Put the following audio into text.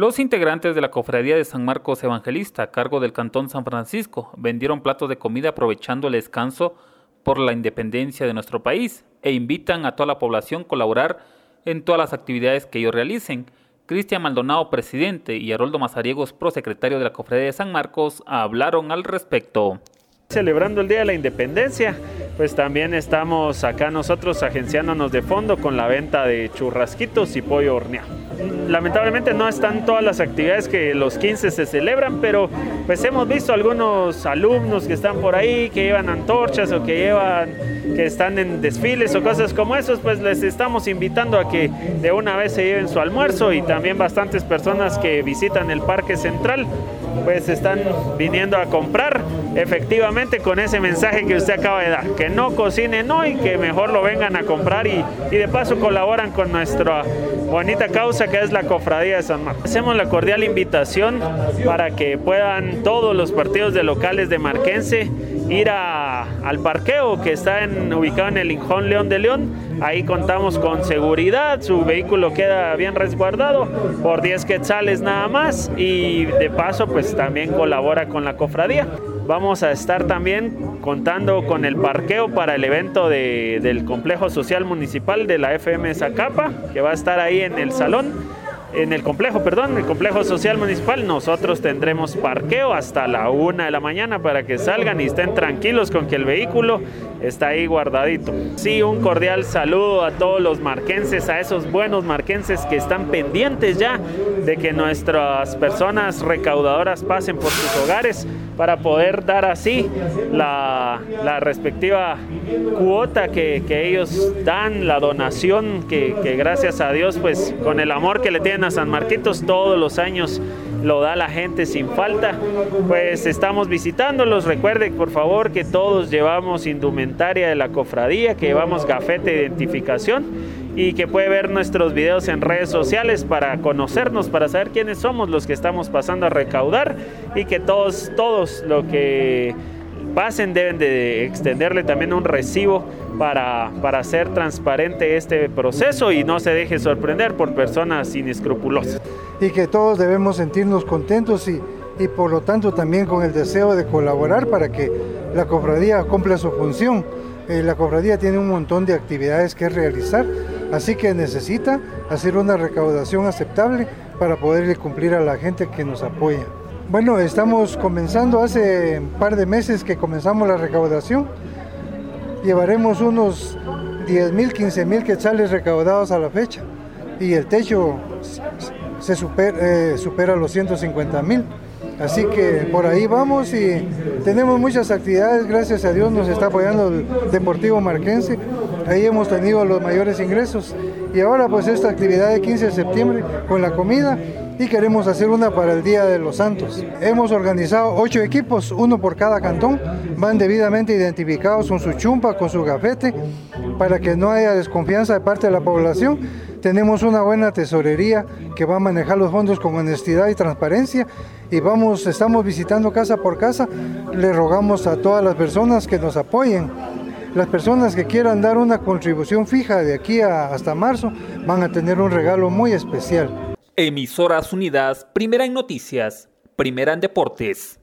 Los integrantes de la Cofradía de San Marcos Evangelista, a cargo del Cantón San Francisco, vendieron platos de comida aprovechando el descanso por la independencia de nuestro país e invitan a toda la población a colaborar en todas las actividades que ellos realicen. Cristian Maldonado, presidente, y Haroldo Mazariegos, prosecretario de la Cofradía de San Marcos, hablaron al respecto. Celebrando el Día de la Independencia, pues también estamos acá nosotros agenciándonos de fondo con la venta de churrasquitos y pollo horneado. Lamentablemente no están todas las actividades que los 15 se celebran, pero pues hemos visto algunos alumnos que están por ahí, que llevan antorchas o que llevan, que están en desfiles o cosas como esos, pues les estamos invitando a que de una vez se lleven su almuerzo y también bastantes personas que visitan el Parque Central pues están viniendo a comprar efectivamente con ese mensaje que usted acaba de dar, no cocinen hoy, que mejor lo vengan a comprar y, de paso colaboran con nuestra bonita causa que es la Cofradía de San Marcos. Hacemos la cordial invitación para que puedan todos los partidos de locales de Marquense ir al parqueo que está ubicado en el Injón León de León. Ahí contamos con seguridad, su vehículo queda bien resguardado por 10 quetzales nada más y de paso pues también colabora con la cofradía. Vamos a estar también contando con el parqueo para el evento del complejo social municipal de la FM Zacapa, que va a estar ahí en el salón en el complejo, perdón, el complejo social municipal, nosotros tendremos parqueo hasta la una de la mañana para que salgan y estén tranquilos con que el vehículo está ahí guardadito. Sí, un cordial saludo a todos los marquenses, a esos buenos marquenses que están pendientes ya de que nuestras personas recaudadoras pasen por sus hogares para poder dar así la, respectiva cuota que, ellos dan, la donación que, que gracias a Dios, pues con el amor que le tienen a San Marquitos todos los años lo da la gente sin falta. Pues estamos visitándolos. Recuerde por favor que todos llevamos indumentaria de la cofradía, que llevamos gafete de identificación y que puede ver nuestros videos en redes sociales para conocernos, para saber quiénes somos los que estamos pasando a recaudar y que todos, todos lo que pasen deben de extenderle también un recibo para, para hacer transparente este proceso y no se deje sorprender por personas inescrupulosas. Y que todos debemos sentirnos contentos y, y por lo tanto también con el deseo de colaborar para que la cofradía cumpla su función. Eh, la cofradía tiene un montón de actividades que realizar, así que necesita hacer una recaudación aceptable para poderle cumplir a la gente que nos apoya. Bueno, estamos comenzando hace un par de meses que comenzamos la recaudación. Llevaremos unos 10 mil, 15 mil quetzales recaudados a la fecha y el techo se eh, supera, los 150 mil. Así que por ahí vamos y tenemos muchas actividades, gracias a Dios nos está apoyando el Deportivo Marquense, ahí hemos tenido los mayores ingresos y ahora pues esta actividad de 15 de septiembre con la comida y queremos hacer una para el Día de los Santos. Hemos organizado ocho equipos, uno por cada cantón, van debidamente identificados con su chumpa, con su gafete, para que no haya desconfianza de parte de la población. Tenemos una buena tesorería que va a manejar los fondos con honestidad y transparencia y vamos, estamos visitando casa por casa. Le rogamos a todas las personas que nos apoyen. Las personas que quieran dar una contribución fija de aquí hasta marzo van a tener un regalo muy especial. Emisoras Unidas, primera en noticias, primera en deportes.